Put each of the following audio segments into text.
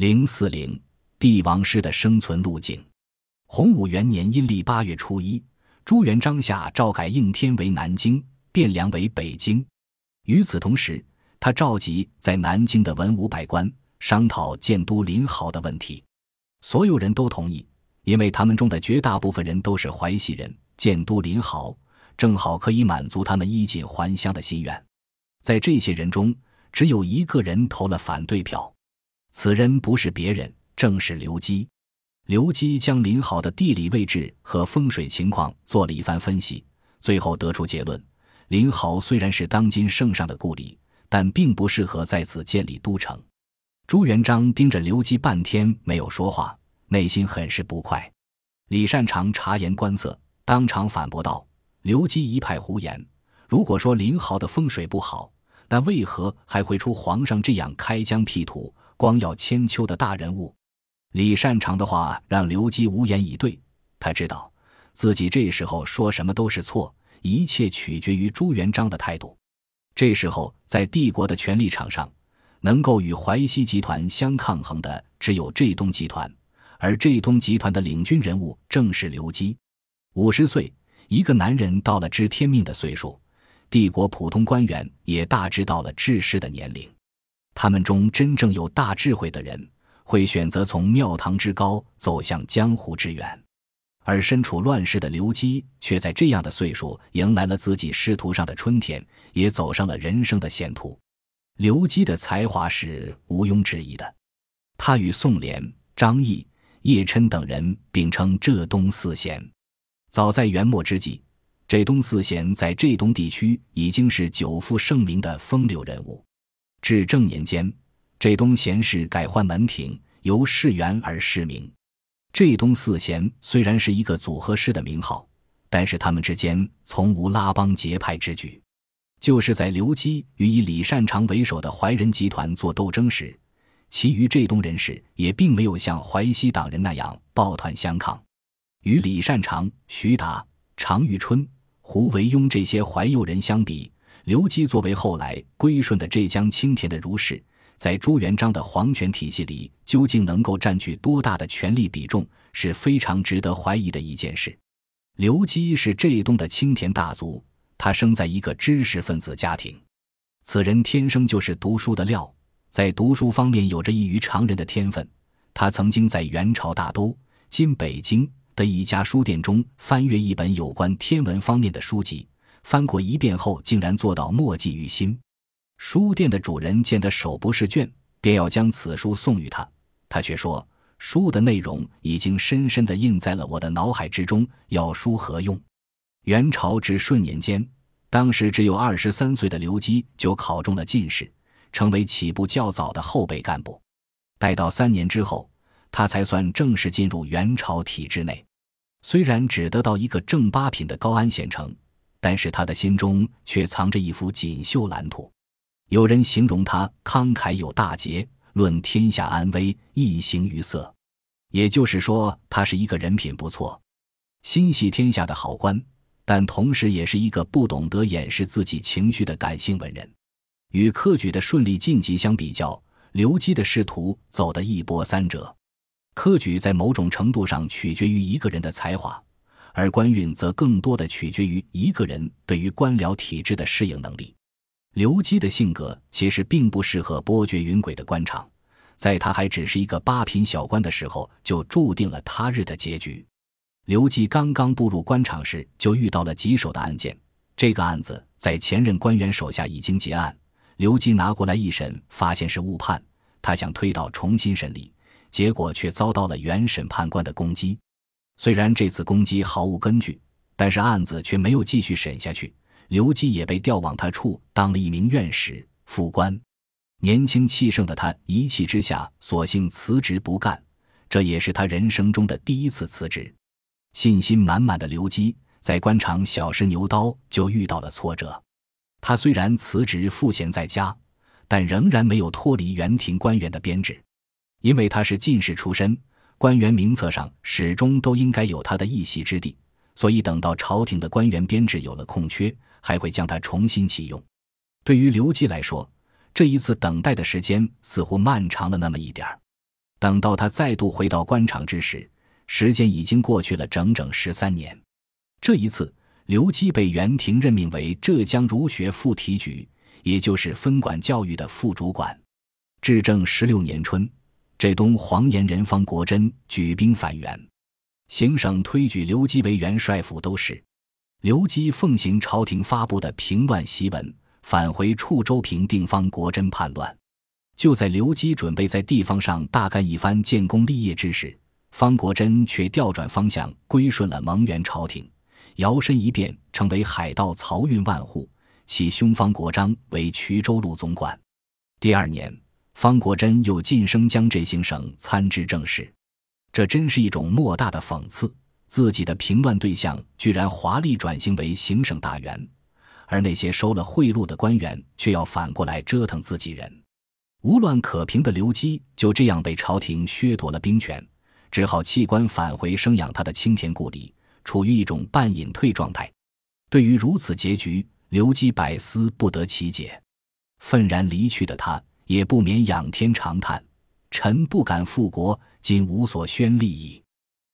零四零帝王师的生存路径。洪武元年阴历八月初一，朱元璋下诏改应天为南京，汴梁为北京。与此同时，他召集在南京的文武百官商讨建都临濠的问题。所有人都同意，因为他们中的绝大部分人都是淮西人，建都临濠正好可以满足他们衣锦还乡的心愿。在这些人中，只有一个人投了反对票，此人不是别人，正是刘基。刘基将林豪的地理位置和风水情况做了一番分析，最后得出结论：林豪虽然是当今圣上的故里，但并不适合在此建立都城。朱元璋盯着刘基半天没有说话，内心很是不快。李善长察言观色，当场反驳道：“刘基一派胡言！如果说林豪的风水不好，那为何还会出皇上这样开疆辟土、光耀千秋的大人物？”李善长的话让刘基无言以对。他知道自己这时候说什么都是错，一切取决于朱元璋的态度。这时候，在帝国的权力场上，能够与淮西集团相抗衡的只有浙东集团，而浙东集团的领军人物正是刘基。五十岁，一个男人到了知天命的岁数，帝国普通官员也大致到了治世的年龄。他们中真正有大智慧的人，会选择从庙堂之高走向江湖之远，而身处乱世的刘基却在这样的岁数迎来了自己仕途上的春天，也走上了人生的险途。刘基的才华是毋庸置疑的，他与宋濂、张毅、叶琛等人并称浙东四贤。早在元末之际，浙东四贤在浙东地区已经是久负盛名的风流人物。至正年间，浙东贤士改换门庭，由世元而世名。浙东四贤虽然是一个组合式的名号，但是他们之间从无拉帮结派之举。就是在刘基与以李善长为首的怀仁集团做斗争时，其余浙东人士也并没有像淮西党人那样抱团相抗。与李善长、徐达、常遇春、胡惟庸这些淮右人相比，刘基作为后来归顺的浙江青田的儒士，在朱元璋的皇权体系里究竟能够占据多大的权力比重，是非常值得怀疑的一件事。刘基是浙东的青田大族。他生在一个知识分子家庭，此人天生就是读书的料，在读书方面有着异于常人的天分。他曾经在元朝大都（今北京）的一家书店中翻阅一本有关天文方面的书籍，翻过一遍后，竟然做到默记于心。书店的主人见他手不释卷，便要将此书送与他，他却说：“书的内容已经深深地印在了我的脑海之中，要书何用？”元朝至顺年间，当时只有二十三岁的刘基就考中了进士，成为起步较早的后备干部。待到三年之后，他才算正式进入元朝体制内。虽然只得到一个正八品的高安县城，但是他的心中却藏着一幅锦绣蓝图。有人形容他慷慨有大节，论天下安危，一形于色。也就是说，他是一个人品不错、心系天下的好官。但同时也是一个不懂得掩饰自己情绪的感性文人。与科举的顺利晋级相比较，刘基的仕途走得一波三折。科举在某种程度上取决于一个人的才华，而官运则更多的取决于一个人对于官僚体制的适应能力。刘基的性格其实并不适合波谲云诡的官场，在他还只是一个八品小官的时候，就注定了他日的结局。刘基刚刚步入官场时，就遇到了棘手的案件。这个案子在前任官员手下已经结案，刘基拿过来一审，发现是误判。他想推倒重新审理，结果却遭到了原审判官的攻击。虽然这次攻击毫无根据，但是案子却没有继续审下去。刘基也被调往他处当了一名院士副官。年轻气盛的他一气之下，索性辞职不干。这也是他人生中的第一次辞职。信心满满的刘基在官场小试牛刀，就遇到了挫折。他虽然辞职赋闲在家，但仍然没有脱离园廷官员的编制，因为他是进士出身，官员名册上始终都应该有他的一席之地。所以，等到朝廷的官员编制有了空缺，还会将他重新启用。对于刘基来说，这一次等待的时间似乎漫长了那么一点儿。等到他再度回到官场之时，时间已经过去了整整十三年。这一次，刘基被袁廷任命为浙江儒学副提举，也就是分管教育的副主管。至正十六年春，浙东黄岩人方国珍举兵反袁，行省推举刘基为元帅府都事。刘基奉行朝廷发布的平乱檄文，返回处州平定方国珍叛乱。就在刘基准备在地方上大干一番建功立业之时，方国珍却调转方向，归顺了蒙元朝廷。摇身一变，成为海盗漕运万户，其兄方国璋为衢州路总管。第二年，方国珍又晋升江浙行省参知政事，这真是一种莫大的讽刺：自己的平乱对象居然华丽转型为行省大员，而那些收了贿赂的官员却要反过来折腾自己人。无乱可平的刘基就这样被朝廷削夺了兵权，只好弃官返回生养他的青田故里。处于一种半隐退状态，对于如此结局，刘基百思不得其解。愤然离去的他，也不免仰天长叹：“臣不敢复国，今无所宣立矣。”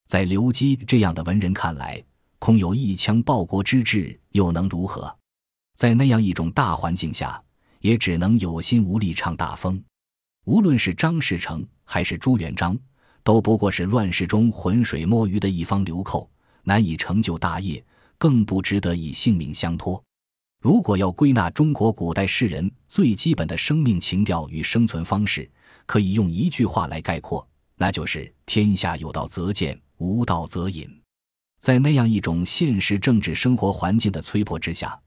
在刘基这样的文人看来，空有一腔报国之志，又能如何？在那样一种大环境下，也只能有心无力唱大风。无论是张士诚还是朱元璋，都不过是乱世中浑水摸鱼的一方流寇。难以成就大业，更不值得以性命相托。如果要归纳中国古代诗人最基本的生命情调与生存方式，可以用一句话来概括，那就是“天下有道则见，无道则隐”。在那样一种现实政治生活环境的催迫之下，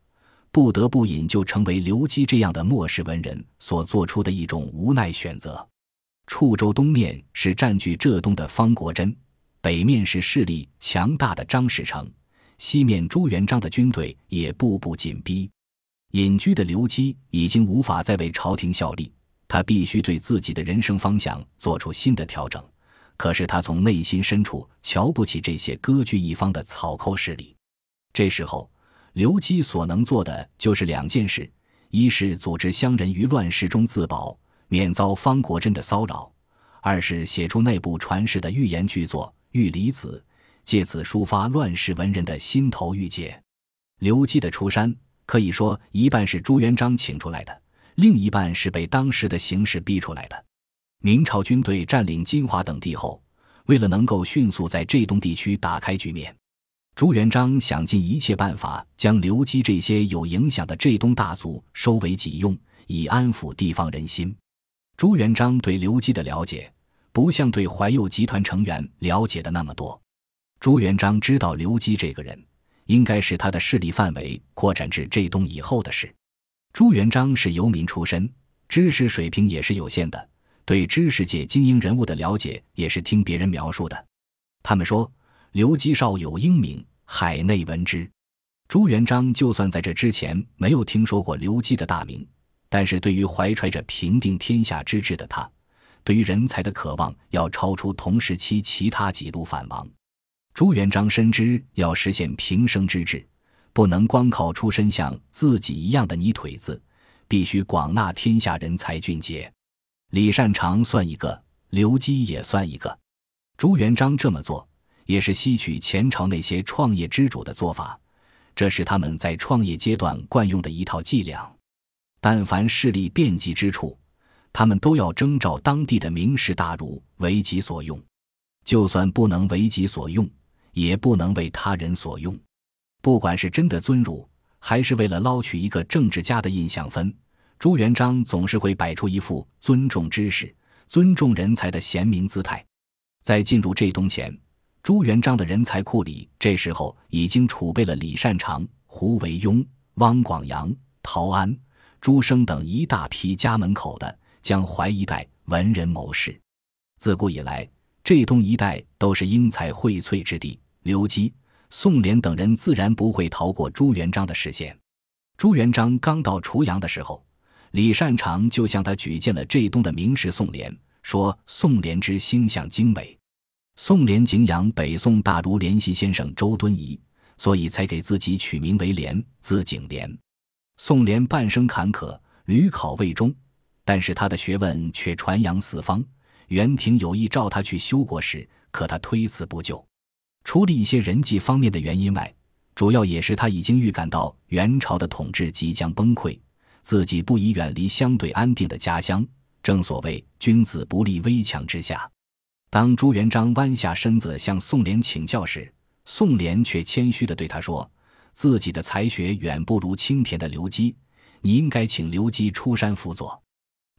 不得不引就成为刘基这样的末世文人所做出的一种无奈选择。处州东面是占据浙东的方国珍。北面是势力强大的张士诚，西面朱元璋的军队也步步紧逼。隐居的刘基已经无法再为朝廷效力，他必须对自己的人生方向做出新的调整。可是他从内心深处瞧不起这些割据一方的草寇势力。这时候，刘基所能做的就是两件事：一是组织乡人于乱世中自保，免遭方国珍的骚扰；二是写出内部传世的寓言巨作。玉离子，借此抒发乱世文人的心头郁结。刘基的出山，可以说一半是朱元璋请出来的，另一半是被当时的形势逼出来的。明朝军队占领金华等地后，为了能够迅速在浙东地区打开局面，朱元璋想尽一切办法将刘基这些有影响的浙东大族收为己用，以安抚地方人心。朱元璋对刘基的了解。不像对怀幼集团成员了解的那么多，朱元璋知道刘基这个人，应该是他的势力范围扩展至浙东以后的事。朱元璋是游民出身，知识水平也是有限的，对知识界精英人物的了解也是听别人描述的。他们说刘基少有英名，海内闻之。朱元璋就算在这之前没有听说过刘基的大名，但是对于怀揣着平定天下之志的他。对于人才的渴望要超出同时期其他几路反王。朱元璋深知，要实现平生之志，不能光靠出身像自己一样的泥腿子，必须广纳天下人才俊杰。李善长算一个，刘基也算一个。朱元璋这么做，也是吸取前朝那些创业之主的做法，这是他们在创业阶段惯用的一套伎俩。但凡势力遍及之处。他们都要征召当地的名士大儒为己所用，就算不能为己所用，也不能为他人所用。不管是真的尊儒，还是为了捞取一个政治家的印象分，朱元璋总是会摆出一副尊重知识、尊重人才的贤明姿态。在进入浙东前，朱元璋的人才库里这时候已经储备了李善长、胡惟庸、汪广洋、陶安、朱升等一大批家门口的。江淮一带文人谋士，自古以来，浙东一带都是英才荟萃之地。刘基、宋濂等人自然不会逃过朱元璋的视线。朱元璋刚到滁阳的时候，李善长就向他举荐了浙东的名士宋濂，说宋濂之星象精美。宋濂景仰北宋大儒联系先生周敦颐，所以才给自己取名为濂，字景濂。宋濂半生坎坷，屡考未中。但是他的学问却传扬四方，袁廷有意召他去修国史，可他推辞不就。除了一些人际方面的原因外，主要也是他已经预感到元朝的统治即将崩溃，自己不宜远离相对安定的家乡。正所谓君子不立危墙之下。当朱元璋弯下身子向宋濂请教时，宋濂却谦虚地对他说：“自己的才学远不如青田的刘基，你应该请刘基出山辅佐。”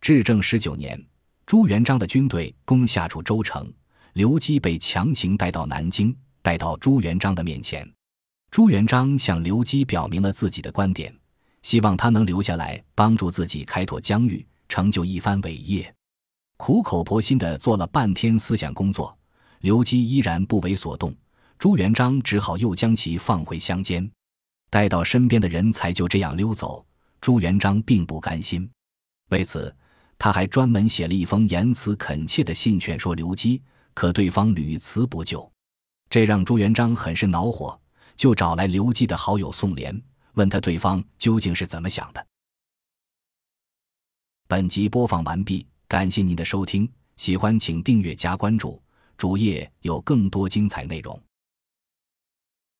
至正十九年，朱元璋的军队攻下楚州城，刘基被强行带到南京，带到朱元璋的面前。朱元璋向刘基表明了自己的观点，希望他能留下来帮助自己开拓疆域，成就一番伟业。苦口婆心的做了半天思想工作，刘基依然不为所动。朱元璋只好又将其放回乡间，待到身边的人才就这样溜走。朱元璋并不甘心，为此他还专门写了一封言辞恳切的信劝说刘基，可对方屡辞不就，这让朱元璋很是恼火，就找来刘基的好友宋濂，问他对方究竟是怎么想的。本集播放完毕，感谢您的收听，喜欢请订阅加关注，主页有更多精彩内容。